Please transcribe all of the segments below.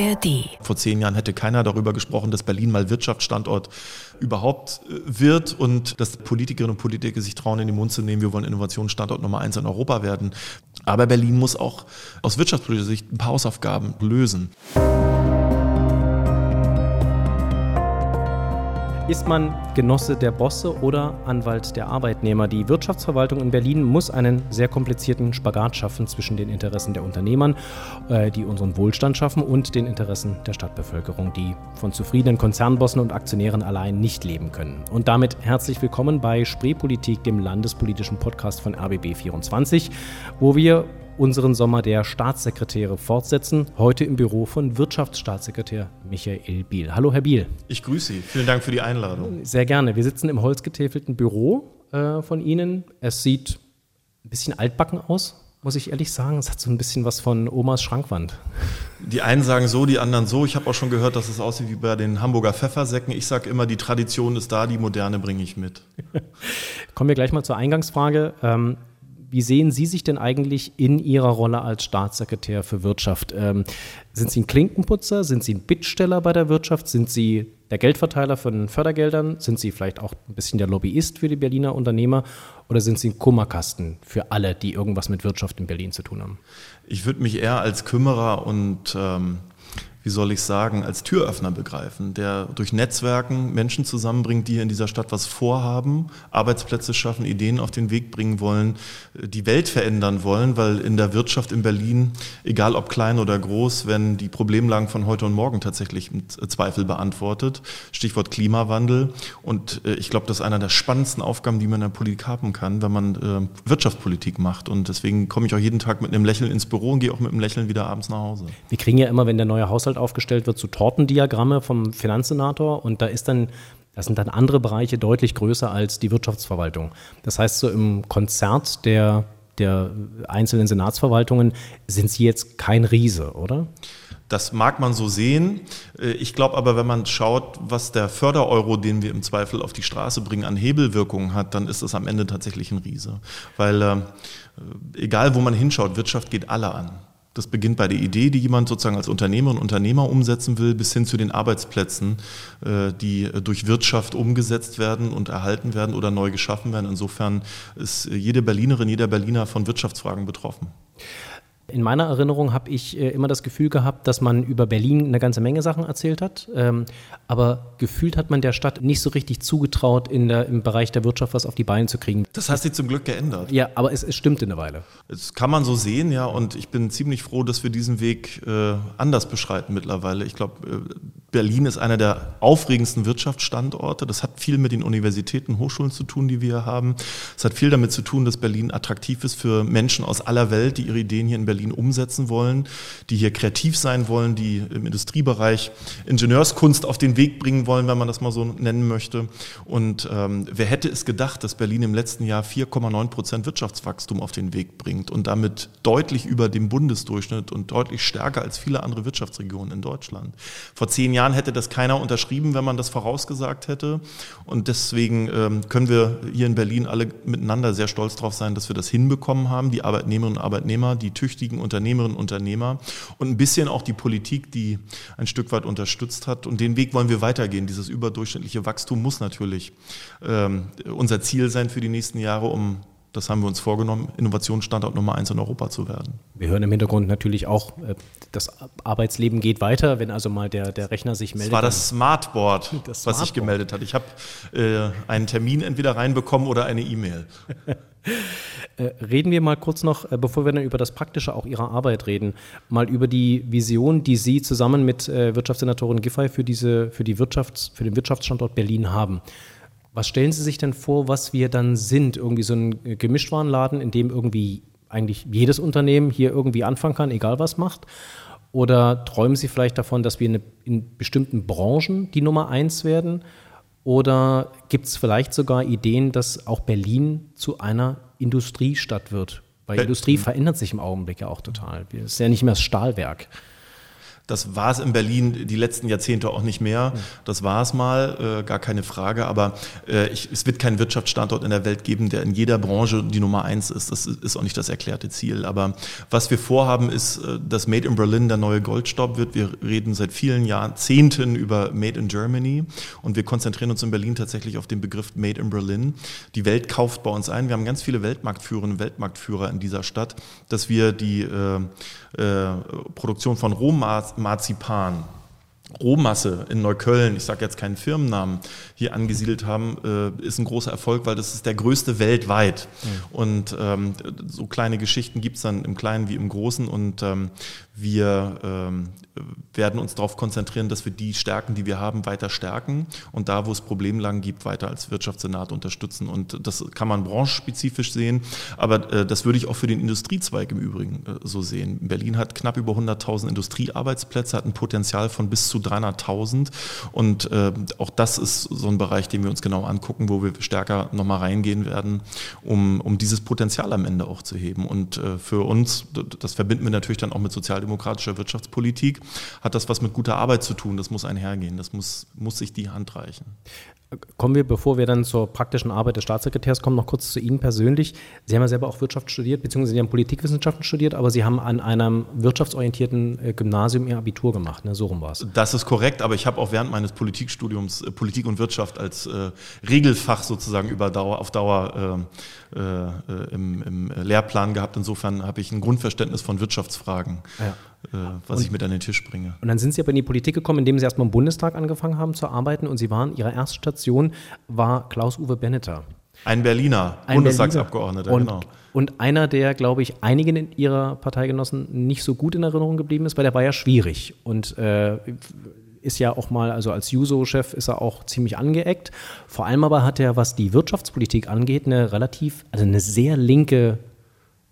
ARD. Vor zehn Jahren hätte keiner darüber gesprochen, dass Berlin mal Wirtschaftsstandort überhaupt wird und dass Politikerinnen und Politiker sich trauen, in den Mund zu nehmen, wir wollen Innovationsstandort Nummer eins in Europa werden. Aber Berlin muss auch aus wirtschaftspolitischer Sicht ein paar Hausaufgaben lösen. Ist man Genosse der Bosse oder Anwalt der Arbeitnehmer? Die Wirtschaftsverwaltung in Berlin muss einen sehr komplizierten Spagat schaffen zwischen den Interessen der Unternehmern, äh, die unseren Wohlstand schaffen, und den Interessen der Stadtbevölkerung, die von zufriedenen Konzernbossen und Aktionären allein nicht leben können. Und damit herzlich willkommen bei Spreepolitik, dem landespolitischen Podcast von RBB24, wo wir unseren Sommer der Staatssekretäre fortsetzen. Heute im Büro von Wirtschaftsstaatssekretär Michael Biel. Hallo, Herr Biel. Ich grüße Sie. Vielen Dank für die Einladung. Sehr gerne. Wir sitzen im holzgetäfelten Büro äh, von Ihnen. Es sieht ein bisschen altbacken aus, muss ich ehrlich sagen. Es hat so ein bisschen was von Omas Schrankwand. Die einen sagen so, die anderen so. Ich habe auch schon gehört, dass es aussieht wie bei den Hamburger Pfeffersäcken. Ich sage immer, die Tradition ist da, die moderne bringe ich mit. Kommen wir gleich mal zur Eingangsfrage. Ähm, wie sehen Sie sich denn eigentlich in Ihrer Rolle als Staatssekretär für Wirtschaft? Ähm, sind Sie ein Klinkenputzer? Sind Sie ein Bittsteller bei der Wirtschaft? Sind Sie der Geldverteiler von Fördergeldern? Sind Sie vielleicht auch ein bisschen der Lobbyist für die Berliner Unternehmer? Oder sind Sie ein Kummerkasten für alle, die irgendwas mit Wirtschaft in Berlin zu tun haben? Ich würde mich eher als Kümmerer und ähm, wie soll ich sagen, als Türöffner begreifen, der durch Netzwerken Menschen zusammenbringt, die in dieser Stadt was vorhaben, Arbeitsplätze schaffen, Ideen auf den Weg bringen wollen, die Welt verändern wollen, weil in der Wirtschaft in Berlin, egal ob klein oder groß, werden die Problemlagen von heute und morgen tatsächlich im Zweifel beantwortet. Stichwort Klimawandel. Und äh, ich glaube, das ist einer der spannendsten Aufgaben, die man in der Politik haben kann, wenn man äh, Wirtschaftspolitik macht. Und deswegen komme ich auch jeden Tag mit einem Lächeln ins Büro und gehe auch mit einem Lächeln wieder abends nach Hause. Wir kriegen ja immer, wenn der neue Haushalt Haushalt aufgestellt wird, so Tortendiagramme vom Finanzsenator und da ist dann das sind dann andere Bereiche deutlich größer als die Wirtschaftsverwaltung. Das heißt, so im Konzert der, der einzelnen Senatsverwaltungen sind Sie jetzt kein Riese, oder? Das mag man so sehen. Äh, ich glaube aber, wenn man schaut, was der Fördereuro, den wir im Zweifel auf die Straße bringen, an Hebelwirkungen hat, dann ist es am Ende tatsächlich ein Riese. Weil äh, egal, wo man hinschaut, Wirtschaft geht alle an. Das beginnt bei der Idee, die jemand sozusagen als Unternehmer und Unternehmer umsetzen will, bis hin zu den Arbeitsplätzen, äh, die durch Wirtschaft umgesetzt werden und erhalten werden oder neu geschaffen werden. Insofern ist jede Berlinerin, jeder Berliner von Wirtschaftsfragen betroffen. In meiner Erinnerung habe ich äh, immer das Gefühl gehabt, dass man über Berlin eine ganze Menge Sachen erzählt hat. Ähm, aber gefühlt hat man der Stadt nicht so richtig zugetraut, in der, im Bereich der Wirtschaft was auf die Beine zu kriegen. Das hat sich zum Glück geändert. Ja, aber es, es stimmt in der Weile. Das kann man so sehen, ja. Und ich bin ziemlich froh, dass wir diesen Weg äh, anders beschreiten mittlerweile. Ich glaube, äh, Berlin ist einer der aufregendsten Wirtschaftsstandorte. Das hat viel mit den Universitäten, Hochschulen zu tun, die wir hier haben. Es hat viel damit zu tun, dass Berlin attraktiv ist für Menschen aus aller Welt, die ihre Ideen hier in Berlin umsetzen wollen, die hier kreativ sein wollen, die im Industriebereich Ingenieurskunst auf den Weg bringen wollen, wenn man das mal so nennen möchte. Und ähm, wer hätte es gedacht, dass Berlin im letzten Jahr 4,9 Prozent Wirtschaftswachstum auf den Weg bringt und damit deutlich über dem Bundesdurchschnitt und deutlich stärker als viele andere Wirtschaftsregionen in Deutschland. Vor zehn Jahren hätte das keiner unterschrieben, wenn man das vorausgesagt hätte. Und deswegen ähm, können wir hier in Berlin alle miteinander sehr stolz darauf sein, dass wir das hinbekommen haben. Die Arbeitnehmerinnen und Arbeitnehmer, die tüchtigen Unternehmerinnen und Unternehmer und ein bisschen auch die Politik, die ein Stück weit unterstützt hat. Und den Weg wollen wir weitergehen. Dieses überdurchschnittliche Wachstum muss natürlich ähm, unser Ziel sein für die nächsten Jahre, um das haben wir uns vorgenommen, Innovationsstandort Nummer eins in Europa zu werden. Wir hören im Hintergrund natürlich auch, äh, das Arbeitsleben geht weiter, wenn also mal der, der Rechner sich meldet. Das war das Smartboard, das Smartboard. was sich gemeldet hat. Ich habe äh, einen Termin entweder reinbekommen oder eine E-Mail. Äh, reden wir mal kurz noch, äh, bevor wir dann über das Praktische auch Ihrer Arbeit reden, mal über die Vision, die Sie zusammen mit Wirtschaftssenatorin Giffey für, diese, für, die Wirtschafts-, für den Wirtschaftsstandort Berlin haben. Was stellen Sie sich denn vor, was wir dann sind? Irgendwie so ein Gemischtwarenladen, in dem irgendwie eigentlich jedes Unternehmen hier irgendwie anfangen kann, egal was macht? Oder träumen Sie vielleicht davon, dass wir in bestimmten Branchen die Nummer eins werden? Oder gibt es vielleicht sogar Ideen, dass auch Berlin zu einer Industriestadt wird? Weil Be Industrie verändert sich im Augenblick ja auch total. Es ist ja nicht mehr das Stahlwerk. Das war es in Berlin die letzten Jahrzehnte auch nicht mehr. Das war es mal, äh, gar keine Frage. Aber äh, ich, es wird keinen Wirtschaftsstandort in der Welt geben, der in jeder Branche die Nummer eins ist. Das ist auch nicht das erklärte Ziel. Aber was wir vorhaben, ist, äh, dass Made in Berlin der neue Goldstaub wird. Wir reden seit vielen Jahrzehnten über Made in Germany und wir konzentrieren uns in Berlin tatsächlich auf den Begriff Made in Berlin. Die Welt kauft bei uns ein. Wir haben ganz viele Weltmarktführerinnen und Weltmarktführer in dieser Stadt, dass wir die äh, äh, Produktion von Rohmarzipan Rohmasse in Neukölln, ich sage jetzt keinen Firmennamen, hier angesiedelt haben, äh, ist ein großer Erfolg, weil das ist der größte weltweit. Mhm. Und ähm, so kleine Geschichten gibt es dann im Kleinen wie im Großen. Und ähm, wir ähm, werden uns darauf konzentrieren, dass wir die Stärken, die wir haben, weiter stärken und da, wo es Problemlagen gibt, weiter als Wirtschaftssenat unterstützen. Und das kann man branchenspezifisch sehen, aber äh, das würde ich auch für den Industriezweig im Übrigen äh, so sehen. Berlin hat knapp über 100.000 Industriearbeitsplätze, hat ein Potenzial von bis zu 300.000 und äh, auch das ist so ein Bereich, den wir uns genau angucken, wo wir stärker nochmal reingehen werden, um, um dieses Potenzial am Ende auch zu heben. Und äh, für uns, das verbinden wir natürlich dann auch mit sozialdemokratischer Wirtschaftspolitik, hat das was mit guter Arbeit zu tun. Das muss einhergehen. Das muss, muss sich die Hand reichen. Kommen wir, bevor wir dann zur praktischen Arbeit des Staatssekretärs kommen, noch kurz zu Ihnen persönlich. Sie haben ja selber auch Wirtschaft studiert, beziehungsweise Sie haben Politikwissenschaften studiert, aber Sie haben an einem wirtschaftsorientierten äh, Gymnasium Ihr Abitur gemacht, ne? so rum war es. Das ist korrekt, aber ich habe auch während meines Politikstudiums äh, Politik und Wirtschaft als äh, Regelfach sozusagen über Dauer, auf Dauer äh, äh im, im, Lehrplan gehabt. Insofern habe ich ein Grundverständnis von Wirtschaftsfragen. Ja. Äh, was und, ich mit an den Tisch bringe. Und dann sind Sie aber in die Politik gekommen, indem Sie erstmal im Bundestag angefangen haben zu arbeiten und Sie waren, Ihre erste Station war Klaus-Uwe Benneter. Ein Berliner, Ein Bundestagsabgeordneter, und, genau. Und einer, der, glaube ich, einigen in Ihrer Parteigenossen nicht so gut in Erinnerung geblieben ist, weil der war ja schwierig und äh, ist ja auch mal, also als Juso-Chef ist er auch ziemlich angeeckt. Vor allem aber hat er, was die Wirtschaftspolitik angeht, eine relativ, also eine sehr linke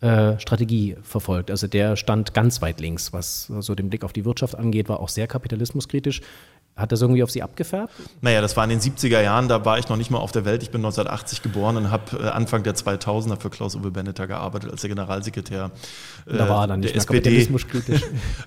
äh, Strategie verfolgt. Also der stand ganz weit links, was so den Blick auf die Wirtschaft angeht, war auch sehr kapitalismuskritische. Hat das irgendwie auf Sie abgefärbt? Naja, das war in den 70er Jahren, da war ich noch nicht mal auf der Welt. Ich bin 1980 geboren und habe äh, Anfang der 2000er für Klaus-Uwe Benneter gearbeitet als der Generalsekretär da war er dann nicht der SPD.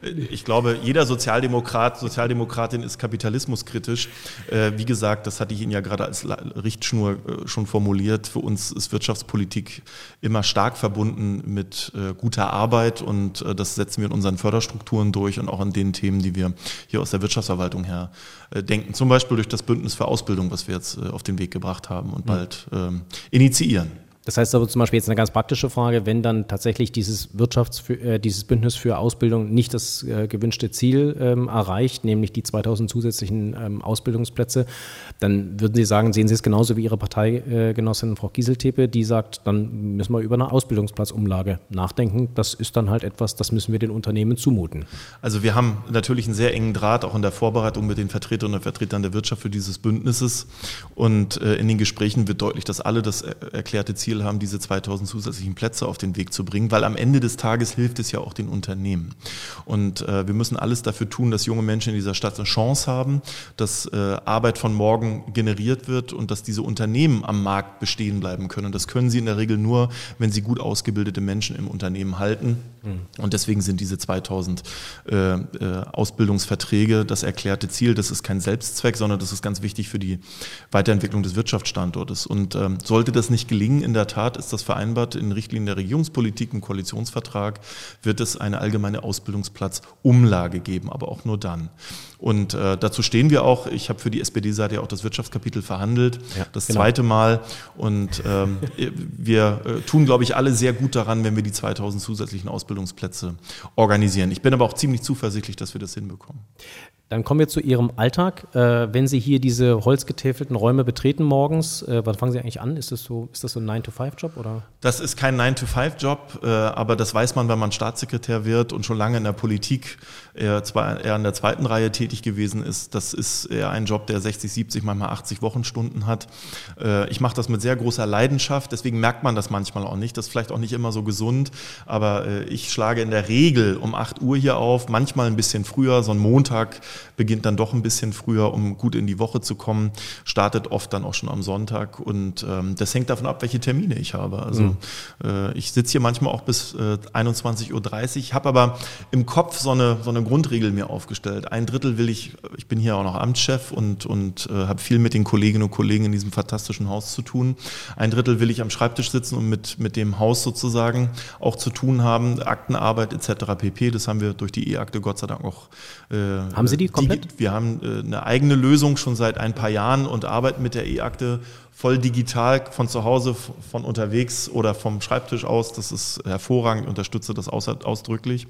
ich glaube, jeder Sozialdemokrat, Sozialdemokratin ist kapitalismuskritisch. Äh, wie gesagt, das hatte ich Ihnen ja gerade als Richtschnur schon formuliert. Für uns ist Wirtschaftspolitik immer stark verbunden mit guter Arbeit und das setzen wir in unseren Förderstrukturen durch und auch in den Themen, die wir hier aus der Wirtschaftsverwaltung her äh, denken. Zum Beispiel durch das Bündnis für Ausbildung, was wir jetzt äh, auf den Weg gebracht haben und bald ähm, initiieren. Das heißt aber zum Beispiel jetzt eine ganz praktische Frage, wenn dann tatsächlich dieses Wirtschafts äh, dieses Bündnis für Ausbildung nicht das äh, gewünschte Ziel ähm, erreicht, nämlich die 2000 zusätzlichen ähm, Ausbildungsplätze, dann würden Sie sagen, sehen Sie es genauso wie Ihre Parteigenossin Frau Gieseltepe, die sagt, dann müssen wir über eine Ausbildungsplatzumlage nachdenken. Das ist dann halt etwas, das müssen wir den Unternehmen zumuten. Also wir haben natürlich einen sehr engen Draht auch in der Vorbereitung mit den Vertreterinnen und Vertretern der Wirtschaft für dieses Bündnisses und äh, in den Gesprächen wird deutlich, dass alle das erklärte Ziel Ziel haben, diese 2000 zusätzlichen Plätze auf den Weg zu bringen, weil am Ende des Tages hilft es ja auch den Unternehmen. Und äh, wir müssen alles dafür tun, dass junge Menschen in dieser Stadt eine Chance haben, dass äh, Arbeit von morgen generiert wird und dass diese Unternehmen am Markt bestehen bleiben können. Und das können sie in der Regel nur, wenn sie gut ausgebildete Menschen im Unternehmen halten. Mhm. Und deswegen sind diese 2000 äh, äh, Ausbildungsverträge das erklärte Ziel. Das ist kein Selbstzweck, sondern das ist ganz wichtig für die Weiterentwicklung des Wirtschaftsstandortes. Und ähm, sollte das nicht gelingen in der der Tat ist das vereinbart in Richtlinien der Regierungspolitik im Koalitionsvertrag, wird es eine allgemeine Ausbildungsplatzumlage geben, aber auch nur dann. Und äh, dazu stehen wir auch. Ich habe für die SPD-Seite ja auch das Wirtschaftskapitel verhandelt, ja, das genau. zweite Mal. Und ähm, wir äh, tun, glaube ich, alle sehr gut daran, wenn wir die 2000 zusätzlichen Ausbildungsplätze organisieren. Ich bin aber auch ziemlich zuversichtlich, dass wir das hinbekommen. Dann kommen wir zu Ihrem Alltag. Äh, wenn Sie hier diese holzgetäfelten Räume betreten morgens, äh, wann fangen Sie eigentlich an? Ist das so, ist das so ein 9-to-5-Job? Das ist kein 9-to-5-Job, äh, aber das weiß man, wenn man Staatssekretär wird und schon lange in der Politik eher, zwar eher in der zweiten Reihe tätig gewesen ist. Das ist eher ein Job, der 60, 70, manchmal 80 Wochenstunden hat. Äh, ich mache das mit sehr großer Leidenschaft, deswegen merkt man das manchmal auch nicht. Das ist vielleicht auch nicht immer so gesund, aber äh, ich schlage in der Regel um 8 Uhr hier auf, manchmal ein bisschen früher, so ein Montag beginnt dann doch ein bisschen früher, um gut in die Woche zu kommen, startet oft dann auch schon am Sonntag und ähm, das hängt davon ab, welche Termine ich habe. Also mhm. äh, ich sitze hier manchmal auch bis äh, 21.30 Uhr, habe aber im Kopf so eine, so eine Grundregel mir aufgestellt. Ein Drittel will ich, ich bin hier auch noch Amtschef und, und äh, habe viel mit den Kolleginnen und Kollegen in diesem fantastischen Haus zu tun. Ein Drittel will ich am Schreibtisch sitzen und mit, mit dem Haus sozusagen auch zu tun haben, Aktenarbeit etc. pp. Das haben wir durch die E-Akte Gott sei Dank auch. Äh, haben Sie die komplett? Die, wir haben äh, eine eigene Lösung schon seit ein paar Jahren und arbeiten mit der E-Akte voll digital von zu Hause, von unterwegs oder vom Schreibtisch aus. Das ist hervorragend, unterstütze das ausdrücklich.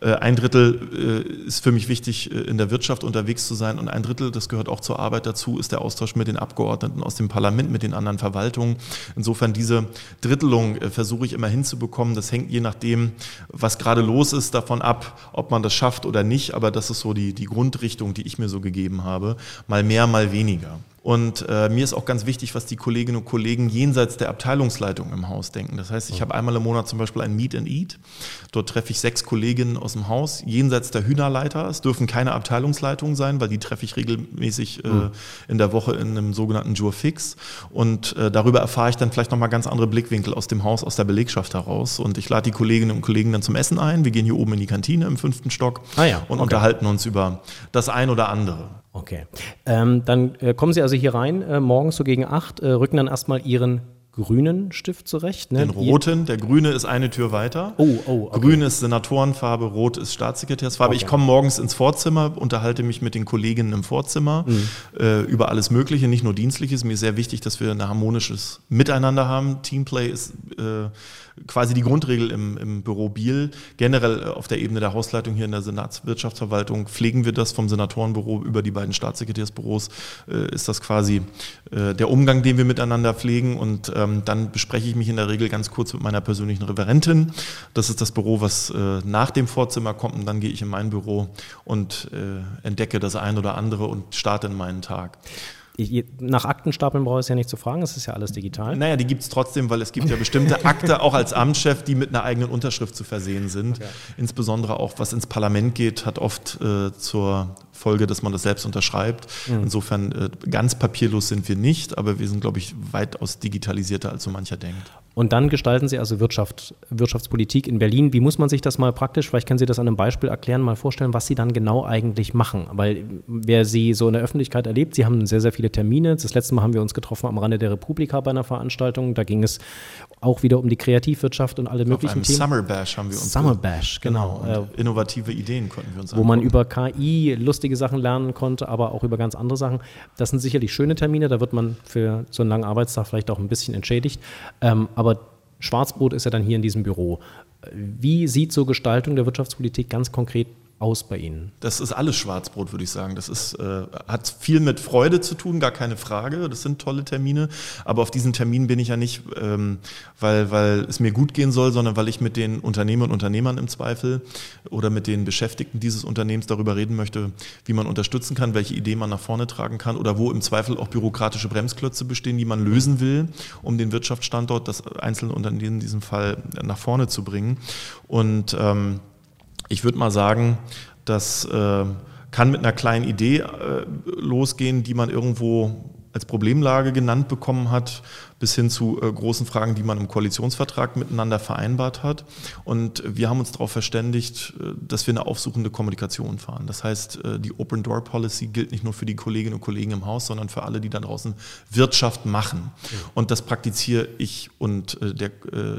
Äh, ein Drittel äh, ist für mich wichtig, äh, in der Wirtschaft unterwegs zu sein und ein Drittel, das gehört auch zur Arbeit dazu, ist der Austausch mit den Abgeordneten aus dem Parlament, mit den anderen Verwaltungen. Insofern diese Drittelung versuche ich immer hinzubekommen. Das hängt je nachdem, was gerade los ist, davon ab, ob man das schafft oder nicht. Aber das ist so die, die Grundrichtung, die ich mir so gegeben habe. Mal mehr, mal weniger. Und äh, mir ist auch ganz wichtig, was die Kolleginnen und Kollegen jenseits der Abteilungsleitung im Haus denken. Das heißt, ich habe einmal im Monat zum Beispiel ein Meet and Eat. Dort treffe ich sechs Kolleginnen aus dem Haus, jenseits der Hühnerleiter. Es dürfen keine Abteilungsleitungen sein, weil die treffe ich regelmäßig äh, mhm. in der Woche in einem sogenannten Jure Fix. Und äh, darüber erfahre ich dann vielleicht nochmal ganz andere Blickwinkel aus dem Haus, aus der Belegschaft heraus. Und ich lade die Kolleginnen und Kollegen dann zum Essen ein. Wir gehen hier oben in die Kantine im fünften Stock ah ja, und okay. unterhalten uns über das ein oder andere. Okay. Ähm, dann äh, kommen Sie also hier rein, äh, morgens so gegen acht, äh, rücken dann erstmal Ihren grünen Stift zurecht. Ne? Den roten, der grüne ist eine Tür weiter. Oh, oh, okay. Grün ist Senatorenfarbe, rot ist Staatssekretärsfarbe. Okay. Ich komme morgens ins Vorzimmer, unterhalte mich mit den Kolleginnen im Vorzimmer mhm. äh, über alles Mögliche, nicht nur Dienstliches. Mir ist sehr wichtig, dass wir ein harmonisches Miteinander haben. Teamplay ist äh, quasi die Grundregel im, im Büro Biel. Generell äh, auf der Ebene der Hausleitung hier in der Senatswirtschaftsverwaltung pflegen wir das vom Senatorenbüro über die beiden Staatssekretärsbüros. Äh, ist das quasi äh, der Umgang, den wir miteinander pflegen. Und ähm, dann bespreche ich mich in der Regel ganz kurz mit meiner persönlichen Referentin. Das ist das Büro, was äh, nach dem Vorzimmer kommt. Und dann gehe ich in mein Büro und äh, entdecke das ein oder andere und starte in meinen Tag nach Aktenstapeln brauche ich es ja nicht zu fragen, es ist ja alles digital. Naja, die gibt es trotzdem, weil es gibt ja bestimmte Akte, auch als Amtschef, die mit einer eigenen Unterschrift zu versehen sind. Okay. Insbesondere auch, was ins Parlament geht, hat oft äh, zur Folge, dass man das selbst unterschreibt. Mhm. Insofern äh, ganz papierlos sind wir nicht, aber wir sind, glaube ich, weitaus digitalisierter, als so mancher denkt. Und dann gestalten Sie also Wirtschaft, Wirtschaftspolitik in Berlin. Wie muss man sich das mal praktisch, vielleicht können Sie das an einem Beispiel erklären, mal vorstellen, was Sie dann genau eigentlich machen? Weil wer Sie so in der Öffentlichkeit erlebt, Sie haben sehr, sehr viele Termine. Das letzte Mal haben wir uns getroffen am Rande der Republika bei einer Veranstaltung. Da ging es auch wieder um die Kreativwirtschaft und alle Auf möglichen Themen. Summer Bash haben wir uns. Summer Bash, genau. genau. innovative Ideen konnten wir uns Wo man über KI lustige Sachen lernen konnte, aber auch über ganz andere Sachen. Das sind sicherlich schöne Termine. Da wird man für so einen langen Arbeitstag vielleicht auch ein bisschen entschädigt. Ähm, aber Schwarzbrot ist ja dann hier in diesem Büro. Wie sieht so Gestaltung der Wirtschaftspolitik ganz konkret aus bei Ihnen? Das ist alles Schwarzbrot, würde ich sagen. Das ist, äh, hat viel mit Freude zu tun, gar keine Frage. Das sind tolle Termine. Aber auf diesen Terminen bin ich ja nicht, ähm, weil, weil es mir gut gehen soll, sondern weil ich mit den Unternehmern und Unternehmern im Zweifel oder mit den Beschäftigten dieses Unternehmens darüber reden möchte, wie man unterstützen kann, welche Ideen man nach vorne tragen kann oder wo im Zweifel auch bürokratische Bremsklötze bestehen, die man lösen will, um den Wirtschaftsstandort, das einzelne Unternehmen in diesem Fall nach vorne zu bringen. Und ähm, ich würde mal sagen, das äh, kann mit einer kleinen Idee äh, losgehen, die man irgendwo als Problemlage genannt bekommen hat bis hin zu äh, großen Fragen, die man im Koalitionsvertrag miteinander vereinbart hat. Und wir haben uns darauf verständigt, äh, dass wir eine aufsuchende Kommunikation fahren. Das heißt, äh, die Open Door Policy gilt nicht nur für die Kolleginnen und Kollegen im Haus, sondern für alle, die da draußen Wirtschaft machen. Und das praktiziere ich und äh, der,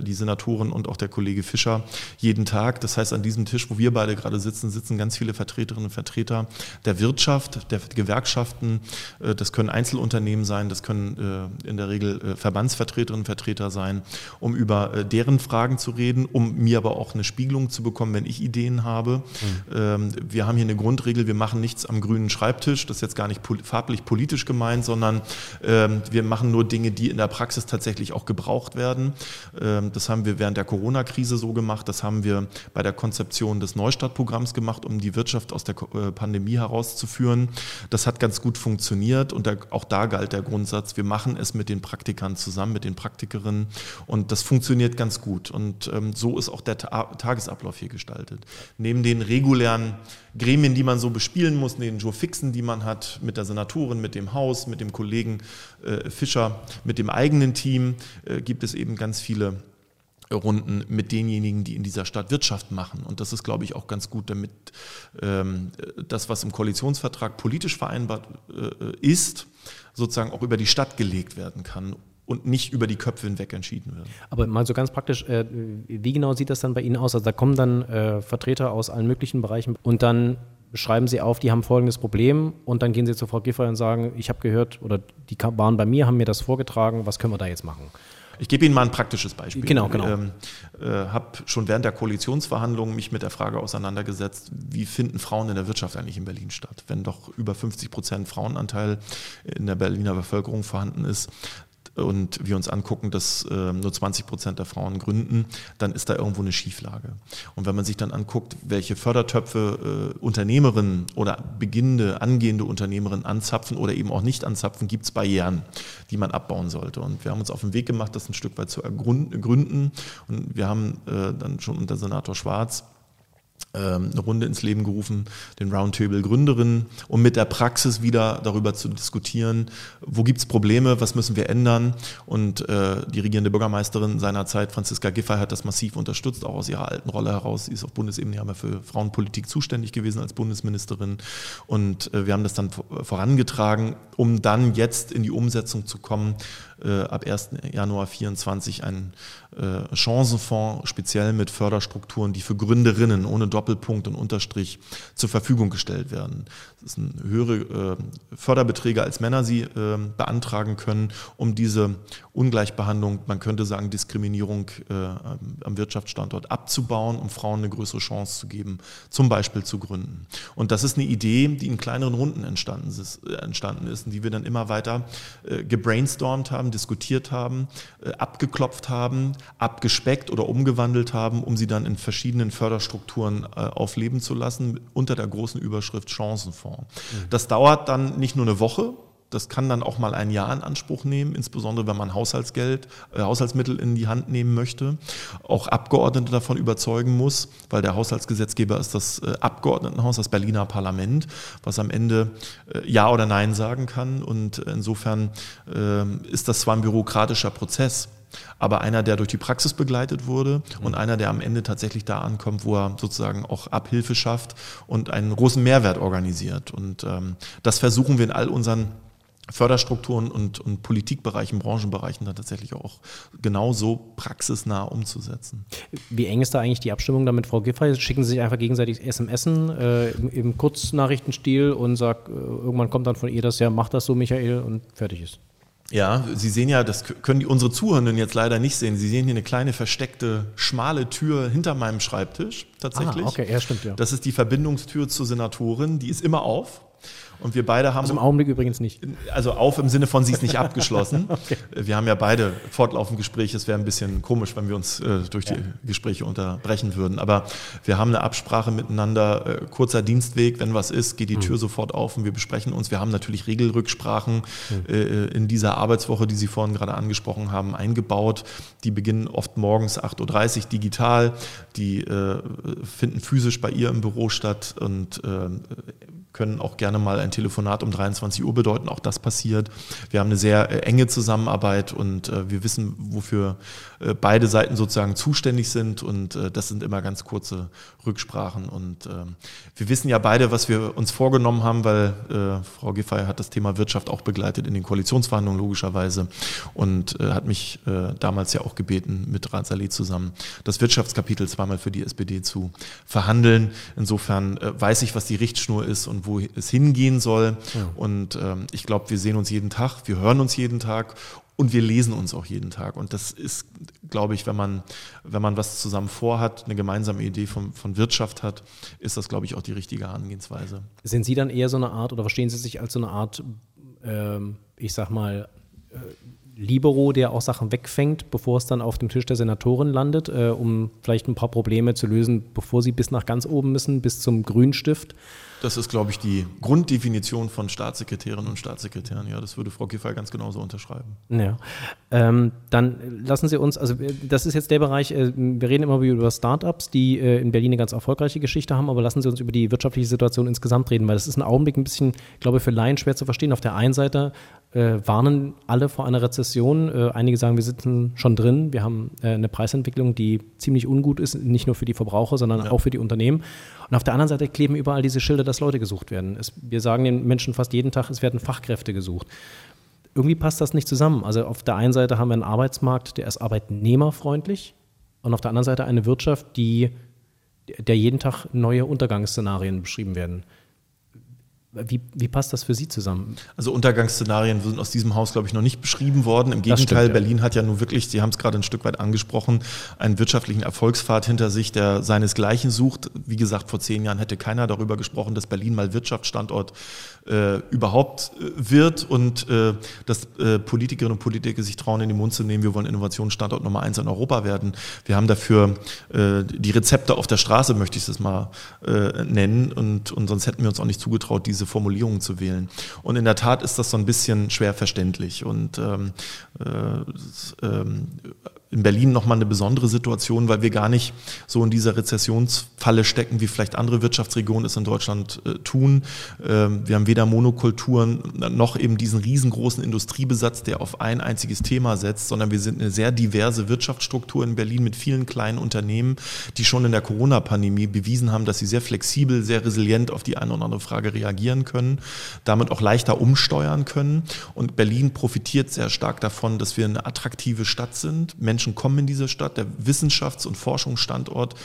die Senatorin und auch der Kollege Fischer jeden Tag. Das heißt, an diesem Tisch, wo wir beide gerade sitzen, sitzen ganz viele Vertreterinnen und Vertreter der Wirtschaft, der Gewerkschaften. Das können Einzelunternehmen sein, das können in der Regel äh, Verbandsvertreterinnen und Vertreter sein, um über äh, deren Fragen zu reden, um mir aber auch eine Spiegelung zu bekommen, wenn ich Ideen habe. Mhm. Wir haben hier eine Grundregel, wir machen nichts am grünen Schreibtisch. Das ist jetzt gar nicht farblich politisch gemeint, sondern ähm, wir machen nur Dinge, die in der Praxis tatsächlich auch gebraucht werden. Ähm, das haben wir während der Corona-Krise so gemacht. Das haben wir bei der Konzeption des Neustartprogramms gemacht, um die Wirtschaft aus der äh, Pandemie herauszuführen. Das hat ganz gut funktioniert und auch da galt der Grundsatz, wir machen es mit den Praktikern zusammen mit den Praktikerinnen und das funktioniert ganz gut. Und ähm, so ist auch der Ta Tagesablauf hier gestaltet. Neben den regulären Gremien, die man so bespielen muss, den Jurfixen, die man hat, mit der Senatorin, mit dem Haus, mit dem Kollegen äh, Fischer, mit dem eigenen Team, äh, gibt es eben ganz viele Runden mit denjenigen, die in dieser Stadt Wirtschaft machen. Und das ist, glaube ich, auch ganz gut, damit ähm, das, was im Koalitionsvertrag politisch vereinbart äh, ist, sozusagen auch über die Stadt gelegt werden kann und nicht über die Köpfe hinweg entschieden wird. Aber mal so ganz praktisch, äh, wie genau sieht das dann bei Ihnen aus? Also da kommen dann äh, Vertreter aus allen möglichen Bereichen und dann schreiben Sie auf, die haben folgendes Problem und dann gehen Sie zu Frau Giffey und sagen, ich habe gehört oder die waren bei mir, haben mir das vorgetragen, was können wir da jetzt machen? Ich gebe Ihnen mal ein praktisches Beispiel. Genau, genau. Ich ähm, äh, habe schon während der Koalitionsverhandlungen mich mit der Frage auseinandergesetzt, wie finden Frauen in der Wirtschaft eigentlich in Berlin statt? Wenn doch über 50 Prozent Frauenanteil in der Berliner Bevölkerung vorhanden ist, und wir uns angucken, dass äh, nur 20 Prozent der Frauen gründen, dann ist da irgendwo eine Schieflage. Und wenn man sich dann anguckt, welche Fördertöpfe äh, Unternehmerinnen oder beginnende, angehende Unternehmerinnen anzapfen oder eben auch nicht anzapfen, gibt es Barrieren, die man abbauen sollte. Und wir haben uns auf den Weg gemacht, das ein Stück weit zu ergründen. Und wir haben äh, dann schon unter Senator Schwarz ähm, eine Runde ins Leben gerufen, den Roundtable Gründerinnen, um mit der Praxis wieder darüber zu diskutieren, wo gibt es Probleme, was müssen wir ändern. Und äh, die regierende Bürgermeisterin seinerzeit, Franziska Giffey, hat das massiv unterstützt, auch aus ihrer alten Rolle heraus. Sie ist auf Bundesebene ja für Frauenpolitik zuständig gewesen als Bundesministerin. Und äh, wir haben das dann vorangetragen, um dann jetzt in die Umsetzung zu kommen, äh, ab 1. Januar 2024 einen äh, Chancenfonds speziell mit Förderstrukturen, die für Gründerinnen ohne Doppelpunkt und Unterstrich zur Verfügung gestellt werden. Das sind höhere äh, Förderbeträge als Männer sie äh, beantragen können, um diese Ungleichbehandlung, man könnte sagen Diskriminierung äh, am Wirtschaftsstandort abzubauen, um Frauen eine größere Chance zu geben, zum Beispiel zu gründen. Und das ist eine Idee, die in kleineren Runden entstanden ist, äh, entstanden ist und die wir dann immer weiter gebrainstormt haben, diskutiert haben, äh, abgeklopft haben, abgespeckt oder umgewandelt haben, um sie dann in verschiedenen Förderstrukturen aufleben zu lassen, unter der großen Überschrift Chancenfonds. Mhm. Das dauert dann nicht nur eine Woche, das kann dann auch mal ein Jahr in Anspruch nehmen, insbesondere wenn man Haushaltsgeld, äh, Haushaltsmittel in die Hand nehmen möchte. Auch Abgeordnete davon überzeugen muss, weil der Haushaltsgesetzgeber ist das äh, Abgeordnetenhaus, das Berliner Parlament, was am Ende äh, Ja oder Nein sagen kann. Und insofern äh, ist das zwar ein bürokratischer Prozess, aber einer, der durch die Praxis begleitet wurde und einer, der am Ende tatsächlich da ankommt, wo er sozusagen auch Abhilfe schafft und einen großen Mehrwert organisiert. Und ähm, das versuchen wir in all unseren Förderstrukturen und, und Politikbereichen, Branchenbereichen dann tatsächlich auch genauso praxisnah umzusetzen. Wie eng ist da eigentlich die Abstimmung damit, Frau Giffey? Schicken Sie sich einfach gegenseitig SMS äh, im, im, Kurznachrichtenstil und sagt, äh, irgendwann kommt dann von ihr das, ja, mach das so, Michael, und fertig ist. Ja, Sie sehen ja, das können die, unsere Zuhörenden jetzt leider nicht sehen. Sie sehen hier eine kleine versteckte, schmale Tür hinter meinem Schreibtisch tatsächlich. Ah, okay, ja, stimmt, ja. Das ist die Verbindungstür zur Senatorin, die ist immer auf. Und wir beide haben. Also im Augenblick übrigens nicht. Also auf im Sinne von, sie ist nicht abgeschlossen. okay. Wir haben ja beide fortlaufend Gespräche. Es wäre ein bisschen komisch, wenn wir uns äh, durch die ja. Gespräche unterbrechen würden. Aber wir haben eine Absprache miteinander. Äh, kurzer Dienstweg. Wenn was ist, geht die mhm. Tür sofort auf und wir besprechen uns. Wir haben natürlich Regelrücksprachen mhm. äh, in dieser Arbeitswoche, die Sie vorhin gerade angesprochen haben, eingebaut. Die beginnen oft morgens 8.30 Uhr digital. Die äh, finden physisch bei ihr im Büro statt und äh, können auch gerne mal ein Telefonat um 23 Uhr bedeuten. Auch das passiert. Wir haben eine sehr äh, enge Zusammenarbeit und äh, wir wissen, wofür äh, beide Seiten sozusagen zuständig sind und das sind immer ganz kurze Rücksprachen. Und ähm, wir wissen ja beide, was wir uns vorgenommen haben, weil Frau Giffey hat das Thema Wirtschaft auch begleitet in den Koalitionsverhandlungen logischerweise und hat mich damals ja auch gebeten, mit Rat Saleh zusammen das Wirtschaftskapitel zweimal für die SPD zu verhandeln. Insofern weiß ich, was die Richtschnur ist und wo es hingehen soll. Ja. Und ähm, ich glaube, wir sehen uns jeden Tag, wir hören uns jeden Tag und wir lesen uns auch jeden Tag. Und das ist, glaube ich, wenn man, wenn man was zusammen vorhat, eine gemeinsame Idee von, von Wirtschaft hat, ist das, glaube ich, auch die richtige Herangehensweise. Sind Sie dann eher so eine Art oder verstehen Sie sich als so eine Art, ähm, ich sag mal, äh, Libero, der auch Sachen wegfängt, bevor es dann auf dem Tisch der Senatoren landet, äh, um vielleicht ein paar Probleme zu lösen, bevor sie bis nach ganz oben müssen, bis zum Grünstift? Das ist, glaube ich, die Grunddefinition von Staatssekretärinnen und Staatssekretären. Ja, das würde Frau Giffey ganz genauso unterschreiben. Ja. Ähm, dann lassen Sie uns, also das ist jetzt der Bereich, äh, wir reden immer über Startups, die äh, in Berlin eine ganz erfolgreiche Geschichte haben, aber lassen Sie uns über die wirtschaftliche Situation insgesamt reden, weil das ist ein Augenblick ein bisschen, glaube ich, für Laien schwer zu verstehen. Auf der einen Seite äh, warnen alle vor einer Rezession. Äh, einige sagen, wir sitzen schon drin. Wir haben eine Preisentwicklung, die ziemlich ungut ist, nicht nur für die Verbraucher, sondern ja. auch für die Unternehmen. Und auf der anderen Seite kleben überall diese Schilder, dass Leute gesucht werden. Es, wir sagen den Menschen fast jeden Tag, es werden Fachkräfte gesucht. Irgendwie passt das nicht zusammen. Also auf der einen Seite haben wir einen Arbeitsmarkt, der ist arbeitnehmerfreundlich und auf der anderen Seite eine Wirtschaft, die, der jeden Tag neue Untergangsszenarien beschrieben werden. Wie, wie, passt das für Sie zusammen? Also Untergangsszenarien sind aus diesem Haus, glaube ich, noch nicht beschrieben worden. Im Gegenteil, stimmt, ja. Berlin hat ja nun wirklich, Sie haben es gerade ein Stück weit angesprochen, einen wirtschaftlichen Erfolgspfad hinter sich, der seinesgleichen sucht. Wie gesagt, vor zehn Jahren hätte keiner darüber gesprochen, dass Berlin mal Wirtschaftsstandort äh, überhaupt äh, wird und äh, dass äh, Politikerinnen und Politiker sich trauen, in den Mund zu nehmen, wir wollen Innovationsstandort Nummer eins in Europa werden. Wir haben dafür äh, die Rezepte auf der Straße, möchte ich es mal äh, nennen, und, und sonst hätten wir uns auch nicht zugetraut, diese Formulierungen zu wählen. Und in der Tat ist das so ein bisschen schwer verständlich. Und ähm, äh, ähm, in Berlin nochmal eine besondere Situation, weil wir gar nicht so in dieser Rezessionsfalle stecken, wie vielleicht andere Wirtschaftsregionen es in Deutschland äh, tun. Ähm, wir haben weder Monokulturen noch eben diesen riesengroßen Industriebesatz, der auf ein einziges Thema setzt, sondern wir sind eine sehr diverse Wirtschaftsstruktur in Berlin mit vielen kleinen Unternehmen, die schon in der Corona-Pandemie bewiesen haben, dass sie sehr flexibel, sehr resilient auf die eine oder andere Frage reagieren können, damit auch leichter umsteuern können. Und Berlin profitiert sehr stark davon, dass wir eine attraktive Stadt sind. Menschen Menschen kommen in diese Stadt. Der Wissenschafts- und Forschungsstandort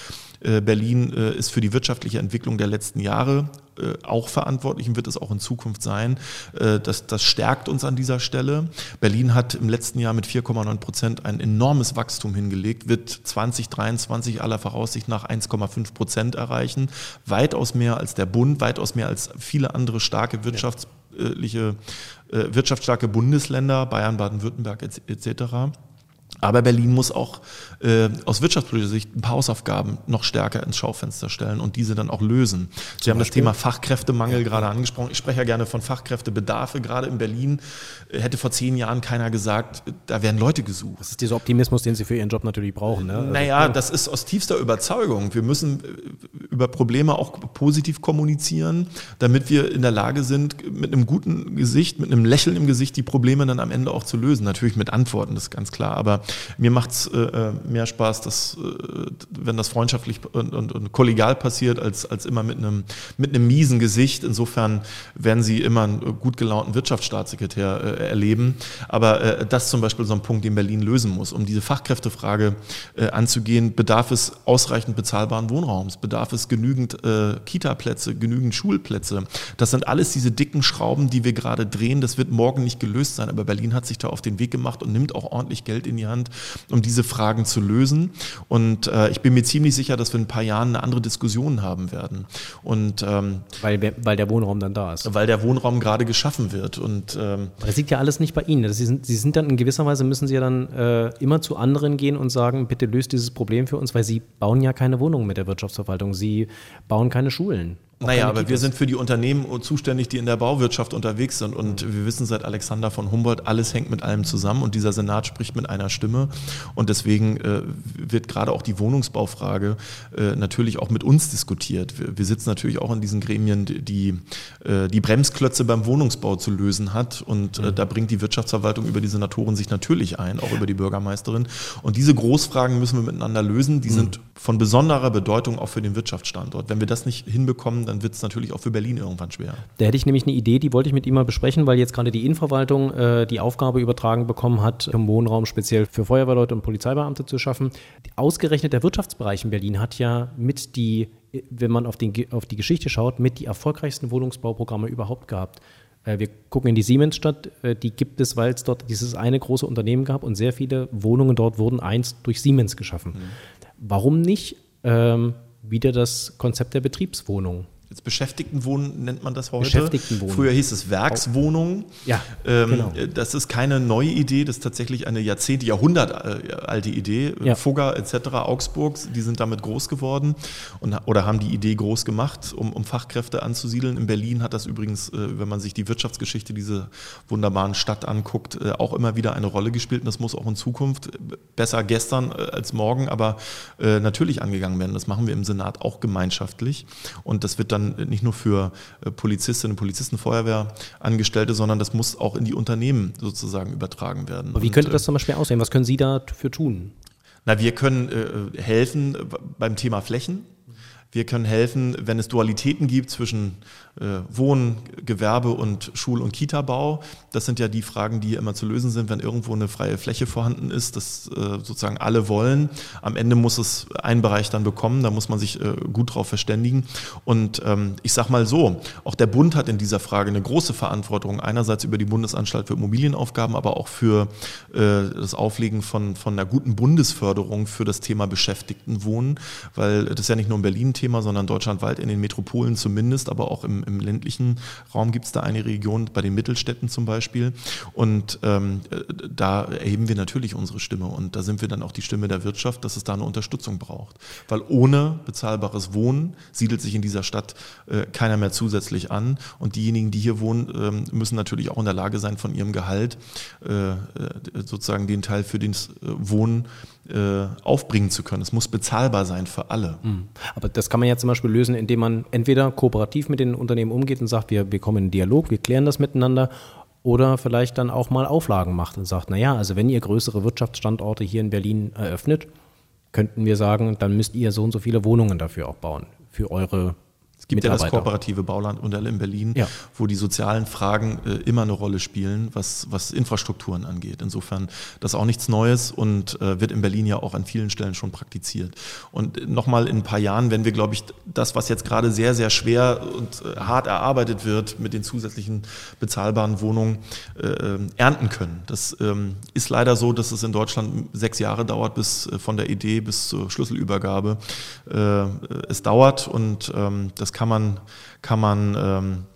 äh, Berlin äh, ist für die wirtschaftliche Entwicklung der letzten Jahre äh, auch verantwortlich und wird es auch in Zukunft sein. Das, das stärkt uns an dieser Stelle. Berlin hat im letzten Jahr mit 4,9 Prozent ein enormes Wachstum hingelegt, wird 2023 aller Voraussicht nach 1,5 Prozent erreichen. Weitaus mehr als der Bund, weitaus mehr als viele andere starke wirtschaftsliche, wirtschaftsstarke Bundesländer, Bayern, Baden-Württemberg etc. Aber Berlin muss auch äh, aus wirtschaftspolitischer Sicht ein paar Hausaufgaben noch stärker ins Schaufenster stellen und diese dann auch lösen. Sie Zum haben Beispiel? das Thema Fachkräftemangel ja. gerade angesprochen. Ich spreche ja gerne von Fachkräftebedarfe. Gerade in Berlin äh, hätte vor zehn Jahren keiner gesagt, da werden Leute gesucht. Das ist dieser Optimismus, den Sie für Ihren Job natürlich brauchen. Ne? Also, naja, das ist aus tiefster Überzeugung. Wir müssen äh, über Probleme auch positiv kommunizieren, damit wir in der Lage sind, mit einem guten Gesicht, mit einem Lächeln im Gesicht die Probleme dann am Ende auch zu lösen. Natürlich mit Antworten, das ist ganz klar. Aber mir macht es äh, äh, mehr Spaß, dass, äh, wenn das freundschaftlich und, und, und, kollegial passiert, als, als immer mit einem, mit einem miesen Gesicht. Insofern werden Sie immer einen gut gelaunten Wirtschaftsstaatssekretär äh, erleben. Aber äh, das zum Beispiel so ein Punkt, den Berlin lösen muss. Um diese Fachkräftefrage äh, anzugehen, bedarf es ausreichend bezahlbaren Wohnraums, bedarf es genügend Kita-Plätze, genügend Schulplätze. Das sind alles diese dicken Schrauben, die wir gerade drehen. Das wird morgen nicht gelöst sein, aber Berlin hat sich da auf den Weg gemacht und nimmt auch ordentlich Geld in die Hand, um diese Fragen zu lösen. Und äh, ich bin mir ziemlich sicher, dass wir in ein paar Jahren eine andere Diskussion haben werden. Und, ähm, weil, weil der Wohnraum dann da ist. Weil der Wohnraum gerade geschaffen wird. Und, ähm, das liegt ja alles nicht bei Ihnen. Sie sind, Sie sind dann in gewisser Weise, müssen Sie ja dann äh, immer zu anderen gehen und sagen, bitte löst dieses Problem für uns, weil Sie bauen ja keine Wohnungen mit der Wirtschaftsverwaltung. Sie bauen keine Schulen. Naja, aber wir sind für die Unternehmen zuständig, die in der Bauwirtschaft unterwegs sind. Und mhm. wir wissen seit Alexander von Humboldt, alles hängt mit allem zusammen und dieser Senat spricht mit einer Stimme. Und deswegen äh, wird gerade auch die Wohnungsbaufrage äh, natürlich auch mit uns diskutiert. Wir, wir, sitzen natürlich auch in diesen Gremien, die äh, die Bremsklötze beim Wohnungsbau zu lösen hat. Und äh, mhm. da bringt die Wirtschaftsverwaltung über die Senatoren sich natürlich ein, auch über die Bürgermeisterin. Und diese Großfragen müssen wir miteinander lösen. Die mhm. sind von besonderer Bedeutung auch für den Wirtschaftsstandort. Wenn wir das nicht hinbekommen, dann wird es natürlich auch für Berlin irgendwann schwer. Da hätte ich nämlich eine Idee, die wollte ich mit ihm mal besprechen, weil jetzt gerade die Innenverwaltung äh, die Aufgabe übertragen bekommen hat, im Wohnraum speziell für Feuerwehrleute und Polizeibeamte zu schaffen. Ausgerechnet der Wirtschaftsbereich in Berlin hat ja mit die, wenn man auf, den, auf die Geschichte schaut, mit die erfolgreichsten Wohnungsbauprogramme überhaupt gehabt. Äh, wir gucken in die Siemensstadt, äh, die gibt es, weil es dort dieses eine große Unternehmen gab und sehr viele Wohnungen dort wurden einst durch Siemens geschaffen. Mhm. Warum nicht ähm, wieder das Konzept der Betriebswohnung? Jetzt Beschäftigtenwohnen nennt man das heute. Beschäftigtenwohnen. Früher hieß es Werkswohnungen. Ja, ähm, genau. Das ist keine neue Idee, das ist tatsächlich eine Jahrzehnte, Jahrhundert äh, alte Idee. Ja. Fugger etc., Augsburg, die sind damit groß geworden und, oder haben die Idee groß gemacht, um, um Fachkräfte anzusiedeln. In Berlin hat das übrigens, äh, wenn man sich die Wirtschaftsgeschichte dieser wunderbaren Stadt anguckt, äh, auch immer wieder eine Rolle gespielt. Und das muss auch in Zukunft besser gestern als morgen, aber natürlich angegangen werden. Das machen wir im Senat auch gemeinschaftlich. Und das wird dann nicht nur für äh, Polizistinnen und Polizisten, Feuerwehrangestellte, sondern das muss auch in die Unternehmen sozusagen übertragen werden. Aber wie könnte äh, das zum Beispiel aussehen? Was können Sie dafür tun? na, wir können äh, helfen äh, beim Thema Flächen. Wir können helfen, wenn es Dualitäten gibt zwischen äh, Wohnen, Gewerbe und Schul- und Kita-Bau. Das sind ja die Fragen, die immer zu lösen sind, wenn irgendwo eine freie Fläche vorhanden ist, das äh, sozusagen alle wollen. Am Ende muss es ein Bereich dann bekommen, da muss man sich äh, gut drauf verständigen. Und ähm, ich sag mal so, auch der Bund hat in dieser Frage eine große Verantwortung, einerseits über die Bundesanstalt für Immobilienaufgaben, aber auch für das Auflegen von, von einer guten Bundesförderung für das Thema Beschäftigtenwohnen, weil das ja nicht nur ein Berlin-Thema, sondern deutschlandweit in den Metropolen zumindest, aber auch im, im ländlichen Raum gibt es da eine Region, bei den Mittelstädten zum Beispiel. Und ähm, äh, da erheben wir natürlich unsere Stimme und da sind wir dann auch die Stimme der Wirtschaft, dass es da eine Unterstützung braucht. Weil ohne bezahlbares Wohnen siedelt sich in dieser Stadt äh, keiner mehr zusätzlich an und diejenigen, die hier wohnen, ähm, müssen natürlich auch in der Lage sein, von ihrem Gehalt äh, äh, sozusagen den Teil für den äh, Wohnen aufbringen zu können. Es muss bezahlbar sein für alle. Aber das kann man ja zum Beispiel lösen, indem man entweder kooperativ mit den Unternehmen umgeht und sagt, wir, wir kommen in den Dialog, wir klären das miteinander. Oder vielleicht dann auch mal Auflagen macht und sagt, naja, also wenn ihr größere Wirtschaftsstandorte hier in Berlin eröffnet, könnten wir sagen, dann müsst ihr so und so viele Wohnungen dafür auch bauen, für eure Es gibt ja das kooperative Baulandmodell in Berlin, Ja. wo die sozialen Fragen äh, immer eine Rolle spielen, was, was Infrastrukturen angeht. Insofern das ist auch nichts Neues und äh, wird in Berlin ja auch an vielen Stellen schon praktiziert. Und nochmal in ein paar Jahren, wenn wir, glaube ich, das, was jetzt gerade sehr, sehr schwer und äh, hart erarbeitet wird mit den zusätzlichen bezahlbaren Wohnungen, äh, äh, ernten können. Das ähm, ist leider so, dass es in Deutschland sechs Jahre dauert, bis äh, von der Idee bis zur Schlüsselübergabe. Äh, es dauert und ähm, das kann man, kann man ähm,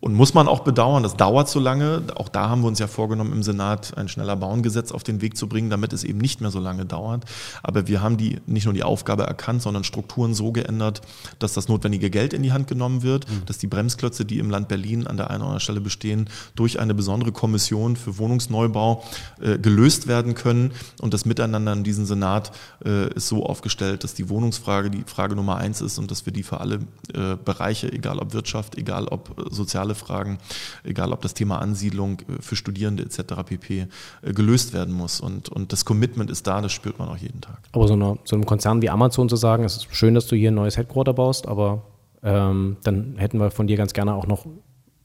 und muss man auch bedauern, das dauert so lange. Auch da haben wir uns ja vorgenommen, im Senat ein schneller Bauengesetz auf den Weg zu bringen, damit es eben nicht mehr so lange dauert. Aber wir haben die nicht nur die Aufgabe erkannt, sondern Strukturen so geändert, dass das notwendige Geld in die Hand genommen wird, dass die Bremsklötze, die im Land Berlin an der einen oder anderen Stelle bestehen, durch eine besondere Kommission für Wohnungsneubau äh, gelöst werden können. Und das Miteinander in diesem Senat äh, ist so aufgestellt, dass die Wohnungsfrage die Frage Nummer eins ist und dass wir die für alle äh, Bereiche, egal ob Wirtschaft, egal ob äh, soziale Fragen, egal ob das Thema Ansiedlung äh, für Studierende etc. pp. äh, gelöst werden muss. Und, und das Commitment ist da, das spürt man auch jeden Tag. Aber so, einer, so einem Konzern wie Amazon zu sagen, es ist schön, dass du hier ein neues Headquarter baust, aber ähm, dann hätten wir von dir ganz gerne auch noch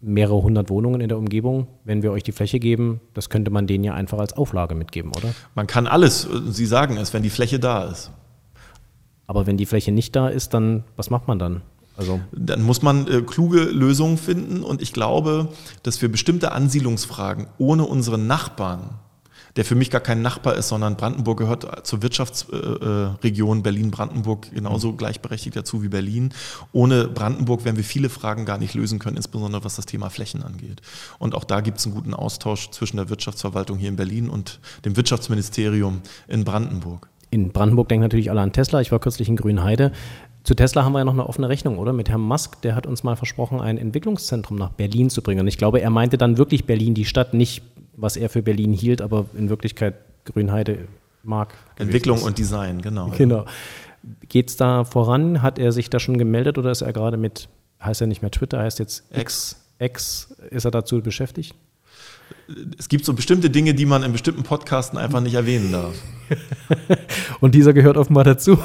mehrere hundert Wohnungen in der Umgebung. Wenn wir euch die Fläche geben, das könnte man denen ja einfach als Auflage mitgeben, oder? Man kann alles, äh, Sie sagen es, wenn die Fläche da ist. Aber wenn die Fläche nicht da ist, dann was macht man dann? Also Dann muss man äh, kluge Lösungen finden und ich glaube, dass wir bestimmte Ansiedlungsfragen ohne unseren Nachbarn, der für mich gar kein Nachbar ist, sondern Brandenburg gehört zur Wirtschaftsregion Berlin-Brandenburg genauso gleichberechtigt dazu wie Berlin. Ohne Brandenburg werden wir viele Fragen gar nicht lösen können, insbesondere was das Thema Flächen angeht. Und auch da gibt es einen guten Austausch zwischen der Wirtschaftsverwaltung hier in Berlin und dem Wirtschaftsministerium in Brandenburg. in Brandenburg denken natürlich alle an Tesla. Ich war kürzlich in Grünheide. Zu Tesla haben wir ja noch eine offene Rechnung, oder? Mit Herrn Musk, der hat uns mal versprochen, ein Entwicklungszentrum nach Berlin zu bringen. Und ich glaube, er meinte dann wirklich Berlin, die Stadt, nicht was er für Berlin hielt, aber in Wirklichkeit Grünheide mag. Entwicklung und Design, genau. Genau. Geht es da voran? Hat er sich da schon gemeldet oder ist er gerade mit, heißt er nicht mehr Twitter, heißt jetzt Ex. X, ist er dazu beschäftigt? Es gibt so bestimmte Dinge, die man in bestimmten Podcasten einfach nicht erwähnen darf. Und dieser gehört offenbar dazu.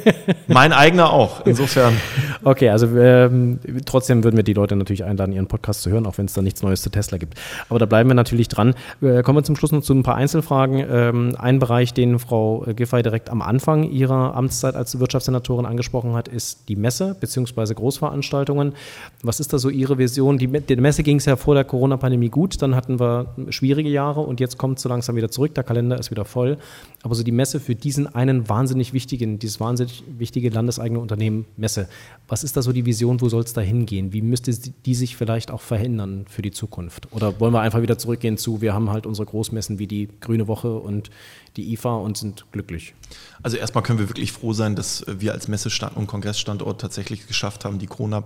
Mein eigener auch. Insofern. Okay, also ähm, trotzdem würden wir die Leute natürlich einladen, ihren Podcast zu hören, auch wenn es da nichts Neues zu Tesla gibt. Aber da bleiben wir natürlich dran. Äh, kommen wir zum Schluss noch zu ein paar Einzelfragen. Ähm, ein Bereich, den Frau Giffey direkt am Anfang ihrer Amtszeit als Wirtschaftssenatorin angesprochen hat, ist die Messe bzw. Großveranstaltungen. Was ist da so Ihre Vision? Die, der Messe ging es ja vor der Corona-Pandemie gut. Dann hatten wir schwierige Jahre und jetzt kommt so langsam wieder zurück, der Kalender ist wieder voll. Aber so die Messe für diesen einen wahnsinnig wichtigen, dieses wahnsinnig wichtige landeseigene Unternehmen Messe. Was ist da so die Vision? Wo soll es da hingehen? Wie müsste die sich vielleicht auch verändern für die Zukunft? Oder wollen wir einfach wieder zurückgehen zu, wir haben halt unsere Großmessen wie die Grüne Woche und die IFA und sind glücklich? Also erstmal können wir wirklich froh sein, dass wir als Messestand und Kongressstandort tatsächlich geschafft haben, die Corona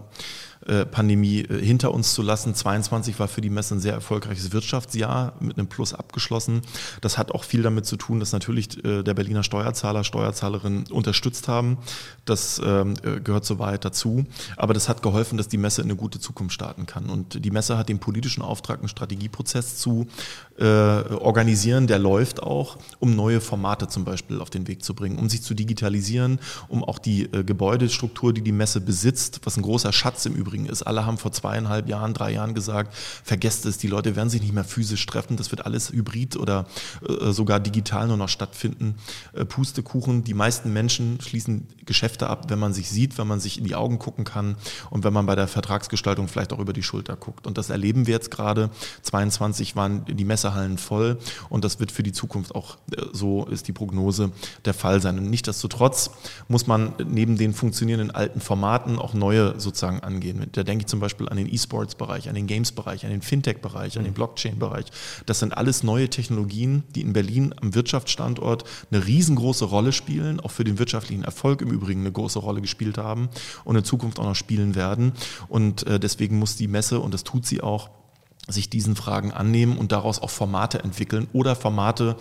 Pandemie äh, hinter uns zu lassen. 22 war für die Messe ein sehr erfolgreiches Wirtschaftsjahr mit einem Plus abgeschlossen. Das hat auch viel damit zu tun, dass natürlich äh, der Berliner Steuerzahler, Steuerzahlerinnen unterstützt haben. Das ähm, äh, gehört soweit dazu. Aber das hat geholfen, dass die Messe in eine gute Zukunft starten kann. Und die Messe hat den politischen Auftrag, einen Strategieprozess zu organisieren, der läuft auch, um neue Formate zum Beispiel auf den Weg zu bringen, um sich zu digitalisieren, um auch die äh, Gebäudestruktur, die die Messe besitzt, was ein großer Schatz im Übrigen ist. Alle haben vor zweieinhalb Jahren, drei Jahren gesagt, vergesst es, die Leute werden sich nicht mehr physisch treffen, das wird alles hybrid oder äh, sogar digital nur noch stattfinden. Äh, Pustekuchen, die meisten Menschen schließen Geschäfte ab, wenn man sich sieht, wenn man sich in die Augen gucken kann und wenn man bei der Vertragsgestaltung vielleicht auch über die Schulter guckt. Und das erleben wir jetzt gerade. 22 waren die Messehallen voll und das wird für die Zukunft auch, äh, so ist die Prognose, der Fall sein. Und nichtsdestotrotz muss man neben den funktionierenden alten Formaten auch neue sozusagen angehen. Da denke ich zum Beispiel an den E-Sports-Bereich, an den Games-Bereich, an den Fintech-Bereich, an den mhm. Blockchain-Bereich. Das sind alles neue Technologien, die in Berlin am Wirtschaftsstandort eine riesengroße Rolle spielen, auch für den wirtschaftlichen Erfolg im Übrigen eine große Rolle gespielt haben und in Zukunft auch noch spielen werden. Und äh, deswegen muss die Messe, und das tut sie auch, sich diesen Fragen annehmen und daraus auch Formate entwickeln oder Formate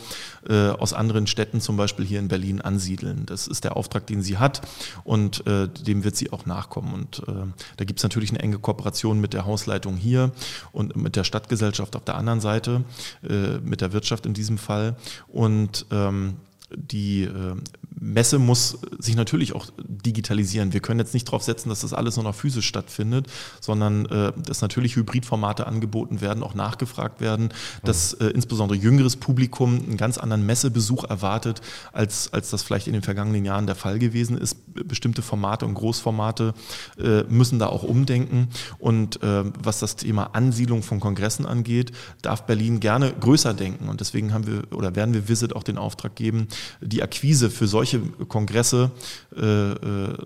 äh, aus anderen Städten, zum Beispiel hier in Berlin, ansiedeln. Das ist der Auftrag, den sie hat und äh, dem wird sie auch nachkommen. Und äh, da gibt es natürlich eine enge Kooperation mit der Hausleitung hier und mit der Stadtgesellschaft auf der anderen Seite, äh, mit der Wirtschaft in diesem Fall. Und ähm, die äh, Messe muss sich natürlich auch digitalisieren. Wir können jetzt nicht darauf setzen, dass das alles nur noch physisch stattfindet, sondern äh, dass natürlich Hybridformate angeboten werden, auch nachgefragt werden, dass äh, insbesondere jüngeres Publikum einen ganz anderen Messebesuch erwartet, als, als das vielleicht in den vergangenen Jahren der Fall gewesen ist. Bestimmte Formate und Großformate äh, müssen da auch umdenken. Und äh, was das Thema Ansiedlung von Kongressen angeht, darf Berlin gerne größer denken. Und deswegen haben wir oder werden wir Visit auch den Auftrag geben, die Akquise für solche solche Kongresse äh, äh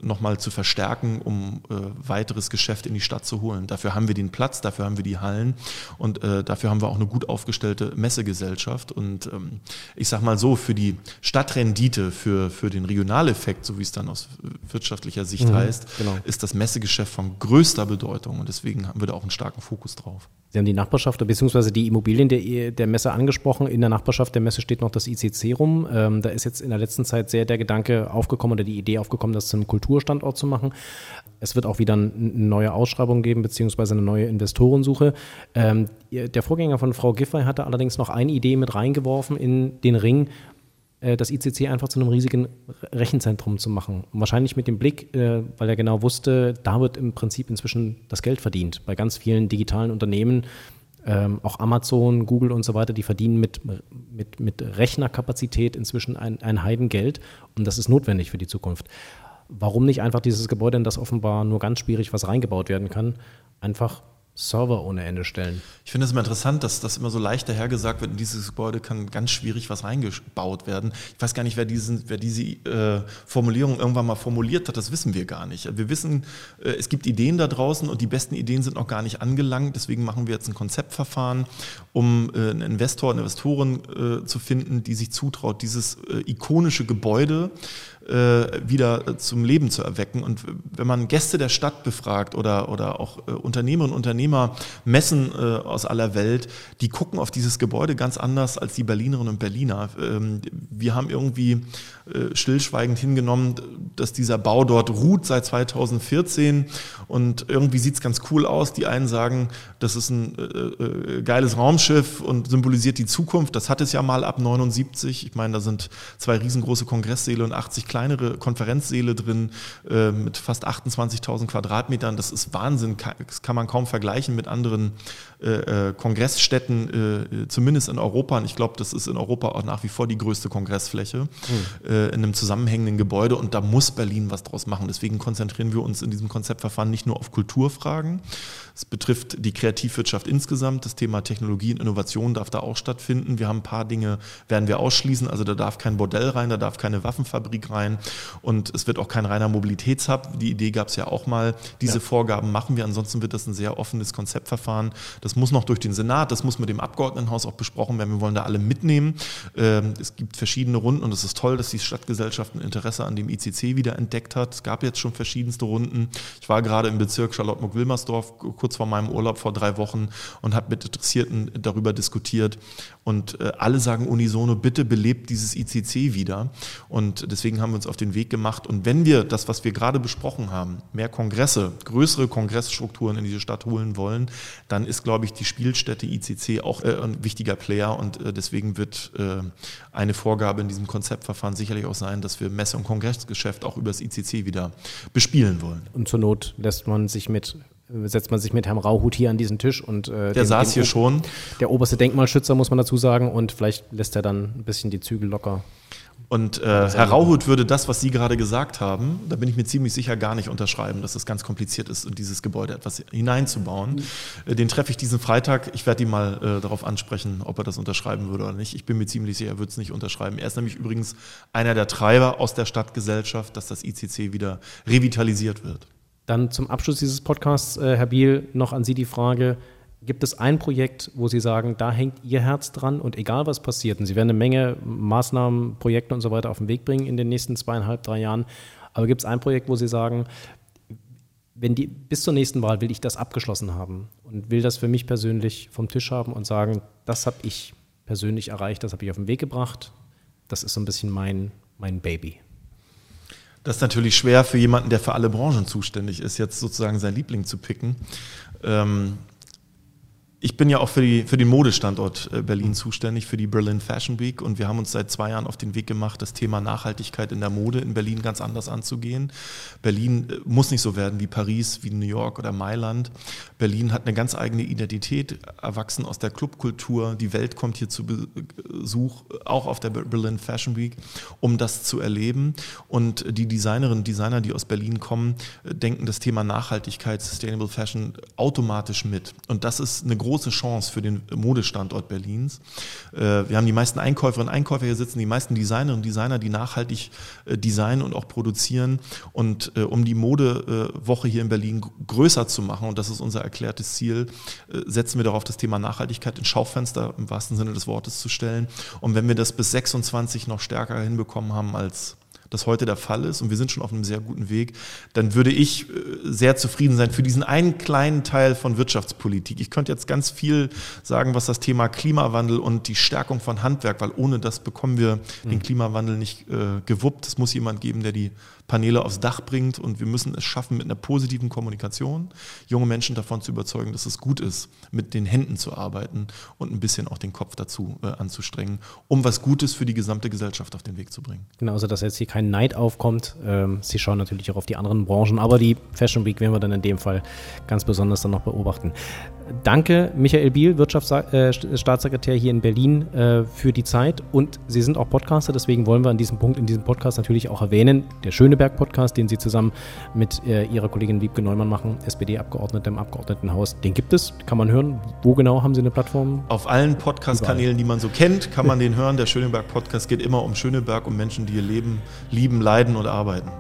nochmal zu verstärken, um äh, weiteres Geschäft in die Stadt zu holen. Dafür haben wir den Platz, dafür haben wir die Hallen und äh, dafür haben wir auch eine gut aufgestellte Messegesellschaft. Und ähm, ich sage mal so, für die Stadtrendite, für, für den Regionaleffekt, so wie es dann aus wirtschaftlicher Sicht mhm, heißt, genau. ist das Messegeschäft von größter Bedeutung und deswegen haben wir da auch einen starken Fokus drauf. Sie haben die Nachbarschaft bzw. die Immobilien der, der Messe angesprochen. In der Nachbarschaft der Messe steht noch das ICC rum. Ähm, da ist jetzt in der letzten Zeit sehr der Gedanke aufgekommen oder die Idee aufgekommen, das zu einem Kulturstandort zu machen. Es wird auch wieder eine neue Ausschreibung geben beziehungsweise eine neue Investorensuche. Ähm, der Vorgänger von Frau Giffey hatte allerdings noch eine Idee mit reingeworfen in den Ring, äh, das ICC einfach zu einem riesigen Rechenzentrum zu machen. Wahrscheinlich mit dem Blick, äh, weil er genau wusste, da wird im Prinzip inzwischen das Geld verdient. Bei ganz vielen digitalen Unternehmen, ähm, auch Amazon, Google und so weiter, die verdienen mit, mit, mit Rechnerkapazität inzwischen ein, ein Heidengeld und das ist notwendig für die Zukunft. Warum nicht einfach dieses Gebäude, in das offenbar nur ganz schwierig was reingebaut werden kann, einfach Server ohne Ende stellen. Ich finde es immer interessant, dass das immer so leicht dahergesagt wird, in dieses Gebäude kann ganz schwierig was reingebaut werden. Ich weiß gar nicht, wer, diesen, wer diese äh, Formulierung irgendwann mal formuliert hat, das wissen wir gar nicht. Wir wissen, äh, es gibt Ideen da draußen und die besten Ideen sind noch gar nicht angelangt. Deswegen machen wir jetzt ein Konzeptverfahren, um äh, einen Investor, eine Investoren äh, zu finden, die sich zutraut, dieses äh, ikonische Gebäude äh, wieder zum Leben zu erwecken. Und wenn man Gäste der Stadt befragt oder, oder auch äh, Unternehmerinnen und Unternehmer, Messen äh, aus aller Welt, die gucken auf dieses Gebäude ganz anders als die Berlinerinnen und Berliner. Ähm, wir haben irgendwie äh, stillschweigend hingenommen, dass dieser Bau dort ruht seit 2014 und irgendwie sieht es ganz cool aus. Die einen sagen, das ist ein äh, äh, geiles Raumschiff und symbolisiert die Zukunft. Das hat es ja mal ab 79. Ich meine, da sind zwei riesengroße Kongresssäle und 80 kleine kleinere Konferenzsäle drin äh, mit fast 28.000 Quadratmetern. Das ist Wahnsinn, das kann man kaum vergleichen mit anderen äh, äh Kongressstätten, äh, zumindest in Europa. Und ich glaube, das ist in Europa auch nach wie vor die größte Kongressfläche mhm. äh, in einem zusammenhängenden Gebäude. Und da muss Berlin was draus machen. Deswegen konzentrieren wir uns in diesem Konzeptverfahren nicht nur auf Kulturfragen. Es betrifft die Kreativwirtschaft insgesamt. Das Thema Technologie und Innovation darf da auch stattfinden. Wir haben ein paar Dinge, werden wir ausschließen. Also da darf kein Bordell rein, da darf keine Waffenfabrik rein. Und es wird auch kein reiner Mobilitätshub. Die Idee gab es ja auch mal. Diese ja. Vorgaben machen wir. Ansonsten wird das ein sehr offenes Konzeptverfahren. Das muss noch durch den Senat. Das muss mit dem Abgeordnetenhaus auch besprochen werden. Wir wollen da alle mitnehmen. Ähm, es gibt verschiedene Runden und es ist toll, dass die Stadtgesellschaft ein Interesse an dem ICC wieder entdeckt hat. Es gab jetzt schon verschiedenste Runden. Ich war gerade im Bezirk Charlottenburg-Wilmersdorf kurz vor meinem Urlaub vor drei Wochen und habe mit Interessierten darüber diskutiert. Und äh, alle sagen unisono, bitte belebt dieses ICC wieder. Und deswegen haben wir uns auf den Weg gemacht. Und wenn wir das, was wir gerade besprochen haben, mehr Kongresse, größere Kongressstrukturen in diese Stadt holen wollen, dann ist, glaube ich, die Spielstätte ICC auch äh, ein wichtiger Player. Und äh, deswegen wird äh, eine Vorgabe in diesem Konzeptverfahren sicherlich auch sein, dass wir Messe- und Kongressgeschäft auch über das ICC wieder bespielen wollen. Und zur Not lässt man sich mit setzt man sich mit Herrn Rauhut hier an diesen Tisch und äh, der dem, saß dem hier schon. Der oberste Denkmalschützer, muss man dazu sagen, und vielleicht lässt er dann ein bisschen die Zügel locker. Und äh, Herr Rauhut würde das, was Sie gerade gesagt haben, da bin ich mir ziemlich sicher gar nicht unterschreiben, dass es ganz kompliziert ist, in dieses Gebäude etwas hineinzubauen. Mhm. Den treffe ich diesen Freitag. Ich werde ihn mal äh, darauf ansprechen, ob er das unterschreiben würde oder nicht. Ich bin mir ziemlich sicher, er würde es nicht unterschreiben. Er ist nämlich übrigens einer der Treiber aus der Stadtgesellschaft, dass das ICC wieder revitalisiert wird. Dann zum Abschluss dieses Podcasts, äh, Herr Biel, noch an Sie die Frage, gibt es ein Projekt, wo Sie sagen, da hängt Ihr Herz dran und egal was passiert, und Sie werden eine Menge Maßnahmen, Projekte und so weiter auf den Weg bringen in den nächsten zweieinhalb, drei Jahren, aber gibt es ein Projekt, wo Sie sagen, wenn die, bis zur nächsten Wahl will ich das abgeschlossen haben und will das für mich persönlich vom Tisch haben und sagen, das habe ich persönlich erreicht, das habe ich auf den Weg gebracht, das ist so ein bisschen mein, mein Baby. Das ist natürlich schwer für jemanden, der für alle Branchen zuständig ist, jetzt sozusagen sein Liebling zu picken. Ähm, ich bin ja auch für, die, für den Modestandort äh, Berlin zuständig, für die Berlin Fashion Week und wir haben uns seit zwei Jahren auf den Weg gemacht, das Thema Nachhaltigkeit in der Mode in Berlin ganz anders anzugehen. Berlin äh, muss nicht so werden wie Paris, wie New York oder Mailand. Berlin hat eine ganz eigene Identität, erwachsen aus der Clubkultur. Die Welt kommt hier zu Besuch, auch auf der Berlin Fashion Week, um das zu erleben. Und die Designerinnen und Designer, die aus Berlin kommen, äh, denken das Thema Nachhaltigkeit, Sustainable Fashion automatisch mit. Und das ist eine Chance für den Modestandort Berlins. Äh, wir haben die meisten Einkäuferinnen und Einkäufer hier sitzen, die meisten Designerinnen und Designer, die nachhaltig äh, designen und auch produzieren. Und äh, um die Modewoche hier in Berlin größer zu machen, und das ist unser erklärtes Ziel, setzen wir darauf, das Thema Nachhaltigkeit ins Schaufenster im wahrsten Sinne des Wortes zu stellen. Und wenn wir das bis 26 noch stärker hinbekommen haben als das heute der Fall ist und wir sind schon auf einem sehr guten Weg, dann würde ich äh, sehr zufrieden sein für diesen einen kleinen Teil von Wirtschaftspolitik. Ich könnte jetzt ganz viel sagen, was das Thema Klimawandel und die Stärkung von Handwerk, weil ohne das bekommen wir den hm. Klimawandel nicht äh, gewuppt. Es muss jemand geben, der die Paneele aufs Dach bringt und wir müssen es schaffen, mit einer positiven Kommunikation junge Menschen davon zu überzeugen, dass es gut ist, mit den Händen zu arbeiten und ein bisschen auch den Kopf dazu äh, anzustrengen, um was Gutes für die gesamte Gesellschaft auf den Weg zu bringen. Genau, also dass jetzt hier kein Neid aufkommt. Ähm, Sie schauen natürlich auch auf die anderen Branchen, aber die Fashion Week werden wir dann in dem Fall ganz besonders dann noch beobachten. Danke, Michael Biel, Wirtschaftsstaatssekretär hier in Berlin, äh, für die Zeit. Und Sie sind auch Podcaster, deswegen wollen wir an diesem Punkt in diesem Podcast natürlich auch erwähnen, der Schöneberg-Podcast, den Sie zusammen mit äh, Ihrer Kollegin Wiebke Neumann machen, SPD-Abgeordnete im Abgeordnetenhaus. Den gibt es, kann man hören. Wo genau haben Sie eine Plattform? Auf allen Podcast-Kanälen, die man so kennt, kann man den hören. Der Schöneberg-Podcast geht immer um Schöneberg, um Menschen, die ihr Leben lieben, leiden und arbeiten.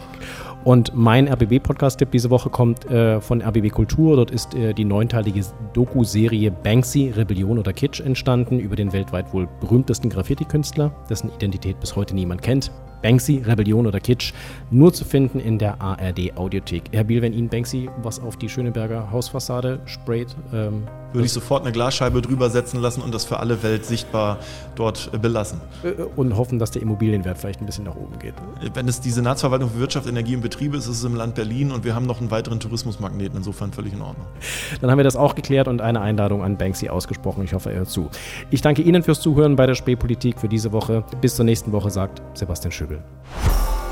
Und mein RBB-Podcast-Tipp diese Woche kommt äh, von RBB Kultur. Dort ist äh, die neunteilige Doku-Serie Banksy, Rebellion oder Kitsch entstanden über den weltweit wohl berühmtesten Graffiti-Künstler, dessen Identität bis heute niemand kennt. Banksy, Rebellion oder Kitsch, nur zu finden in der ARD Audiothek. Herr Biel, wenn Ihnen Banksy was auf die Schöneberger Hausfassade sprayt, ähm, würde ich sofort eine Glasscheibe drüber setzen lassen und das für alle Welt sichtbar dort äh, belassen. Äh, und hoffen, dass der Immobilienwert vielleicht ein bisschen nach oben geht. Wenn es die Senatsverwaltung für Wirtschaft, Energie und Betriebe ist, ist es im Land Berlin und wir haben noch einen weiteren Tourismusmagneten, insofern völlig in Ordnung. Dann haben wir das auch geklärt und eine Einladung an Banksy ausgesprochen. Ich hoffe, er hört zu. Ich danke Ihnen fürs Zuhören bei der Spätpolitik für diese Woche. Bis zur nächsten Woche, sagt Sebastian Schöbel. Obrigado.